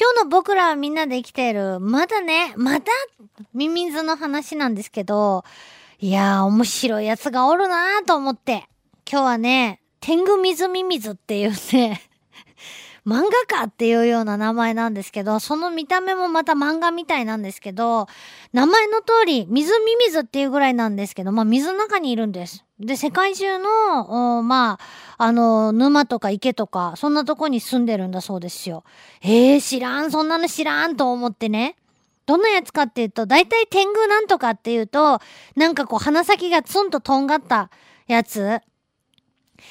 今日の僕らはみんなで生きている、まだね、また、ミミズの話なんですけど、いやー、面白いやつがおるなーと思って、今日はね、天狗水ミミズっていうね漫画家っていうような名前なんですけど、その見た目もまた漫画みたいなんですけど、名前の通り、水ミミズっていうぐらいなんですけど、まあ水の中にいるんです。で、世界中の、まあ、あの、沼とか池とか、そんなとこに住んでるんだそうですよ。えー、知らん、そんなの知らんと思ってね。どんなやつかっていうと、だいたい天狗なんとかっていうと、なんかこう鼻先がツンととんがったやつ。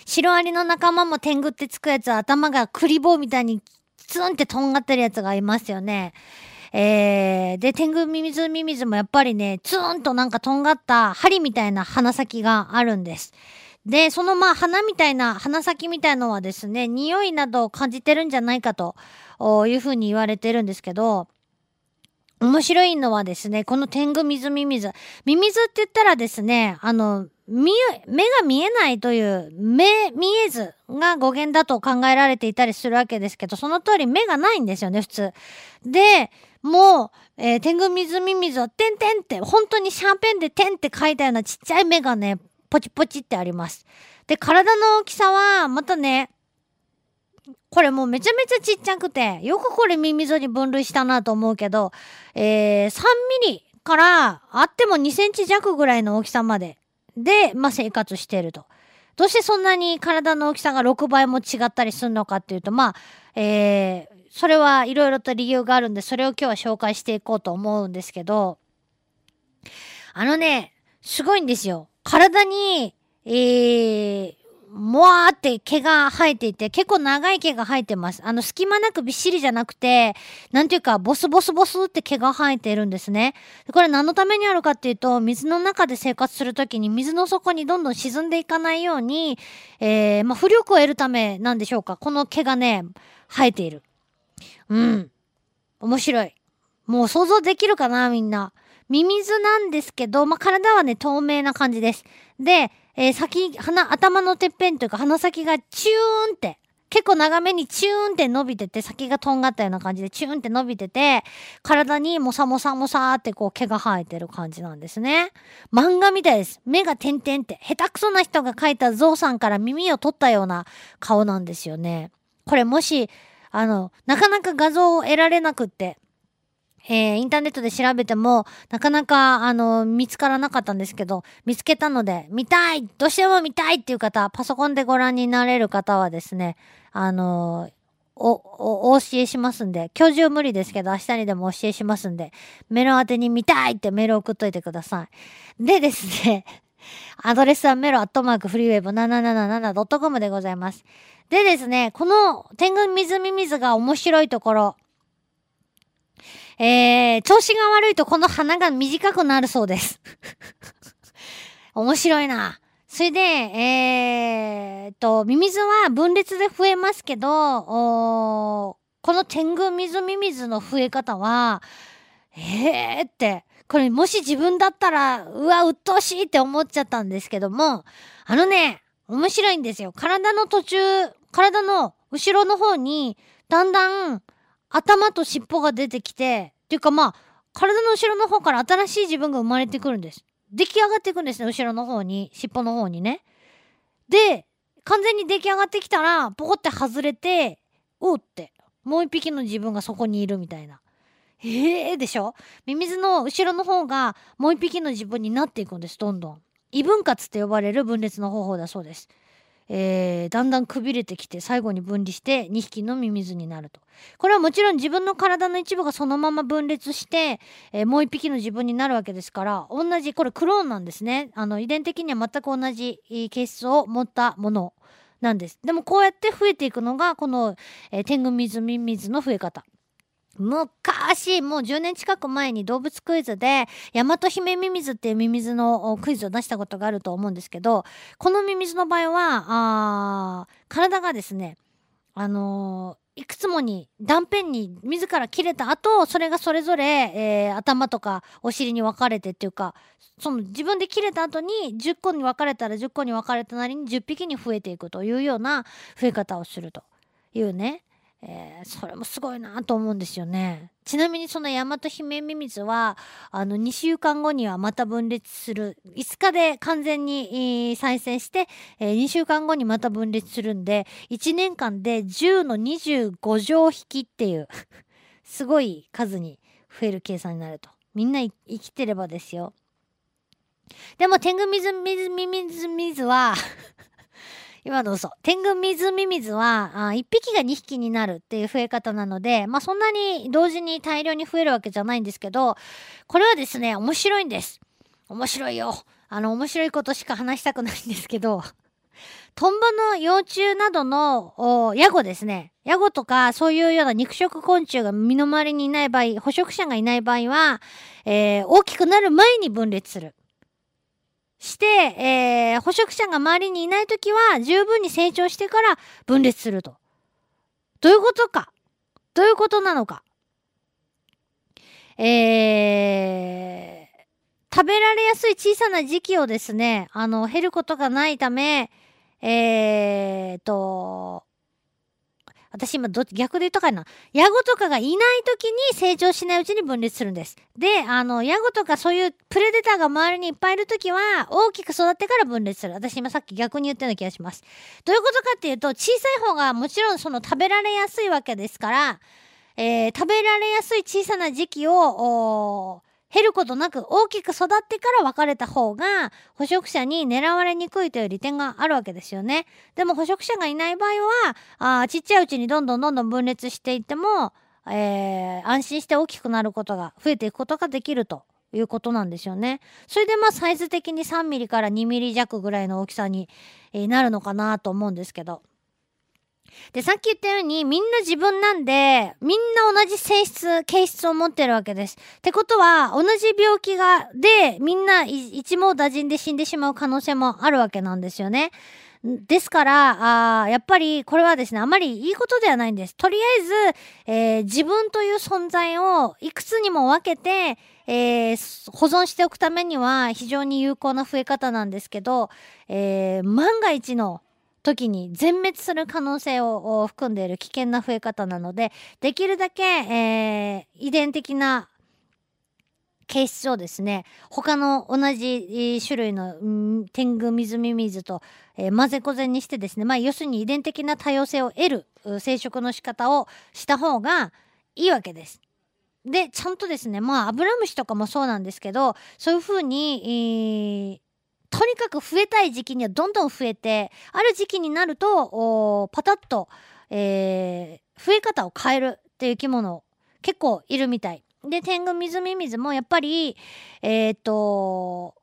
シロアリの仲間も天狗ってつくやつは頭がクリボーみたいにツンってとんがってるやつがいますよね。えー、で、天狗ミミズミミズもやっぱりね、ツーンとなんかとんがった針みたいな鼻先があるんです。で、そのまあ鼻みたいな、鼻先みたいのはですね、匂いなどを感じてるんじゃないかというふうに言われてるんですけど、面白いのはですね、この天狗水ミミズ。ミミズって言ったらですね、あの、見目が見えないという、目見えずが語源だと考えられていたりするわけですけど、その通り目がないんですよね、普通。で、もう、えー、天狗水ミミズは、てんてんって、本当にシャーペンでてんって書いたようなちっちゃい目がね、ポチポチってあります。で、体の大きさは、またね、これもうめちゃめちゃちっちゃくて、よくこれミミズに分類したなと思うけど、えー、3ミリからあっても2センチ弱ぐらいの大きさまでで、まあ、生活していると。どうしてそんなに体の大きさが6倍も違ったりするのかっていうと、まあ、えー、それはいろいろと理由があるんで、それを今日は紹介していこうと思うんですけど、あのね、すごいんですよ。体に、えー、もわーって毛が生えていて、結構長い毛が生えてます。あの、隙間なくびっしりじゃなくて、なんていうか、ボスボスボスって毛が生えているんですね。これ何のためにあるかっていうと、水の中で生活するときに水の底にどんどん沈んでいかないように、えー、まあ、浮力を得るためなんでしょうか。この毛がね、生えている。うん。面白い。もう想像できるかな、みんな。ミミズなんですけど、まあ、体はね、透明な感じです。で、えー、先、鼻、頭のてっぺんというか鼻先がチューンって、結構長めにチューンって伸びてて、先がとんがったような感じでチューンって伸びてて、体にもさもさもさーってこう毛が生えてる感じなんですね。漫画みたいです。目が点々って、下手くそな人が描いたゾウさんから耳を取ったような顔なんですよね。これもし、あの、なかなか画像を得られなくって、えー、インターネットで調べても、なかなか、あの、見つからなかったんですけど、見つけたので、見たいどうしても見たいっていう方、パソコンでご覧になれる方はですね、あのお、お、お教えしますんで、今日中無理ですけど、明日にでも教えしますんで、メール宛てに見たいってメール送っといてください。でですね、アドレスはメロアットマークフリーウェブ 777.com でございます。でですね、この天狗水ミミズが面白いところ、えー、調子が悪いとこの鼻が短くなるそうです。面白いな。それで、えー、と、ミミズは分裂で増えますけど、この天狗水ミミズの増え方は、えーって、これもし自分だったら、うわ、鬱陶しいって思っちゃったんですけども、あのね、面白いんですよ。体の途中、体の後ろの方に、だんだん頭と尻尾が出てきて、っていうかまあ、体の後ろの方から新しい自分が生まれてくるんです。出来上がっていくんですね、後ろの方に、尻尾の方にね。で、完全に出来上がってきたら、ポコって外れて、おうって、もう一匹の自分がそこにいるみたいな。ええー、でしょ？ミミズの後ろの方がもう一匹の自分になっていくんです、どんどん。異分割って呼ばれる分裂の方法だそうです。えー、だんだんくびれてきて最後に分離して2匹のミミズになると。これはもちろん自分の体の一部がそのまま分裂して、えー、もう1匹の自分になるわけですから同じこれクローンなんですね。あの遺伝的には全く同じ形質を持ったものなんです。でもこうやって増えていくのがこの、えー、天狗ミズミミズの増え方。昔、もう10年近く前に動物クイズで、ヤマトヒメミミズっていうミミズのクイズを出したことがあると思うんですけど、このミミズの場合は、あ体がですね、あのー、いくつもに断片に自ら切れた後、それがそれぞれ、えー、頭とかお尻に分かれてっていうか、その自分で切れた後に10個に分かれたら10個に分かれたなりに10匹に増えていくというような増え方をするというね。えー、それもすごいなと思うんですよね。ちなみにその大和姫ミミズは、あの、2週間後にはまた分裂する。5日で完全に、再生して、えー、2週間後にまた分裂するんで、1年間で10の25乗引きっていう すごい数に増える計算になると。みんな生きてればですよ。でも、天狗水水ミミズ水は今の嘘。天狗水ミミズは、あ1匹が2匹になるっていう増え方なので、まあそんなに同時に大量に増えるわけじゃないんですけど、これはですね、面白いんです。面白いよ。あの、面白いことしか話したくないんですけど、トンボの幼虫などのヤゴですね。ヤゴとかそういうような肉食昆虫が身の回りにいない場合、捕食者がいない場合は、えー、大きくなる前に分裂する。して、えー、捕食者が周りにいないときは十分に成長してから分裂すると。どういうことか？どういうことなのか？えー、食べられやすい小さな時期をですね、あの、減ることがないため、えーと、私今ど、逆で言ったかな。ヤゴとかがいない時に成長しないうちに分裂するんです。で、あの、ヤゴとかそういうプレデターが周りにいっぱいいる時は、大きく育ってから分裂する。私今さっき逆に言ったような気がします。どういうことかっていうと、小さい方がもちろんその食べられやすいわけですから、えー、食べられやすい小さな時期を、減ることなく大きく育ってから分かれた方が捕食者に狙われにくいという利点があるわけですよね。でも捕食者がいない場合はあちっちゃいうちにどんどんどんどん分裂していっても、えー、安心して大きくなることが増えていくことができるということなんですよね。それでまあサイズ的に3ミリから2ミリ弱ぐらいの大きさに、え、なるのかなと思うんですけど。で、さっき言ったように、みんな自分なんで、みんな同じ性質、形質を持ってるわけです。ってことは、同じ病気が、で、みんな一網打尽で死んでしまう可能性もあるわけなんですよね。ですから、あやっぱりこれはですね、あまりいいことではないんです。とりあえず、えー、自分という存在をいくつにも分けて、えー、保存しておくためには非常に有効な増え方なんですけど、えー、万が一の時に全滅する可能性を含んでいる危険な増え方なので、できるだけ、えー、遺伝的な形質をですね、他の同じ種類の、天狗水ミミズと、えー、混ぜこぜにしてですね、まあ要するに遺伝的な多様性を得る生殖の仕方をした方がいいわけです。で、ちゃんとですね、まあアブラムシとかもそうなんですけど、そういうふうに、えーとにかく増えたい時期にはどんどん増えて、ある時期になると、パタッと、えー、増え方を変えるっていう生き物結構いるみたい。で、天狗水ミミズもやっぱり、えっ、と、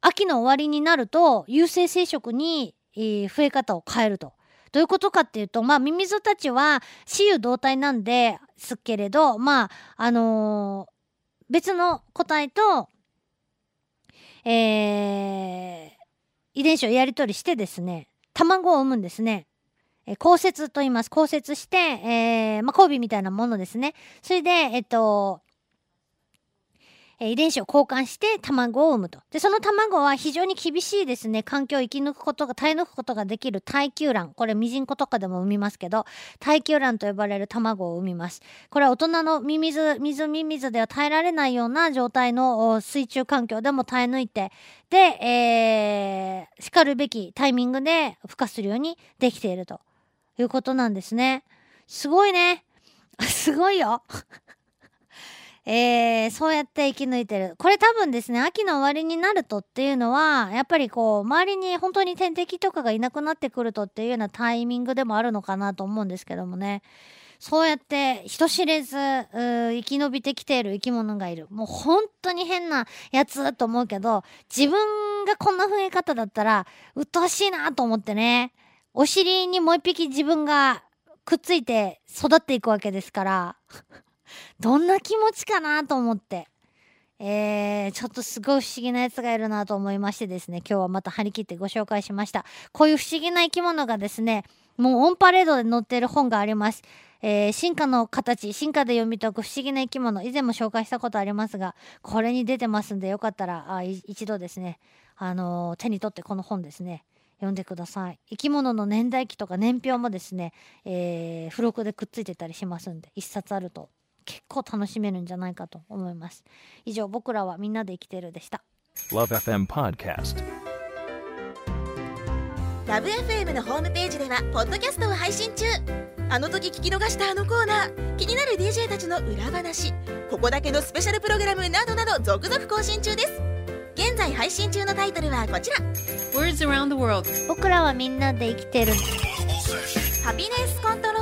秋の終わりになると、有性生殖に、えー、増え方を変えると。どういうことかっていうと、まあ、ミミズたちは雌雄同体なんですけれど、まあ、あのー、別の個体とえー、遺伝子をやり取りしてですね、卵を産むんですね。えー、交接と言います。交接して、えー、まあ、交尾みたいなものですね。それで、えっと、え遺伝子を交換して卵を産むと。で、その卵は非常に厳しいですね、環境を生き抜くことが、耐え抜くことができる耐久卵。これ、ミジンコとかでも産みますけど、耐久卵と呼ばれる卵を産みます。これは大人のミミズ、水ミミズでは耐えられないような状態の水中環境でも耐え抜いて、で、えー、叱るべきタイミングで孵化するようにできているということなんですね。すごいね。すごいよ。えー、そうやって生き抜いてる。これ多分ですね、秋の終わりになるとっていうのは、やっぱりこう、周りに本当に天敵とかがいなくなってくるとっていうようなタイミングでもあるのかなと思うんですけどもね。そうやって人知れず生き延びてきている生き物がいる。もう本当に変なやつと思うけど、自分がこんな増え方だったら、鬱陶しいなと思ってね。お尻にもう一匹自分がくっついて育っていくわけですから。どんな気持ちかなと思って。えー、ちょっとすごい不思議なやつがいるなと思いましてですね、今日はまた張り切ってご紹介しました。こういう不思議な生き物がですね、もうオンパレードで載っている本があります。えー、進化の形、進化で読み解く不思議な生き物、以前も紹介したことありますが、これに出てますんで、よかったら、あ一度ですね、あのー、手に取ってこの本ですね、読んでください。生き物の年代記とか年表もですね、えー、付録でくっついてたりしますんで、一冊あると結構楽しめるんじゃないかと思います。以上、僕らはみんなで生きてるでした。LoveFM Podcast ラブ f m のホームページではポッドキャストを配信中。あの時聞き逃したあのコーナー。気になる DJ たちの裏話。ここだけのスペシャルプログラムなどなど続々更新中です。現在配信中のタイトルはこちら。Words around the world 僕らはみんなで生きてる。ハピネスコントロー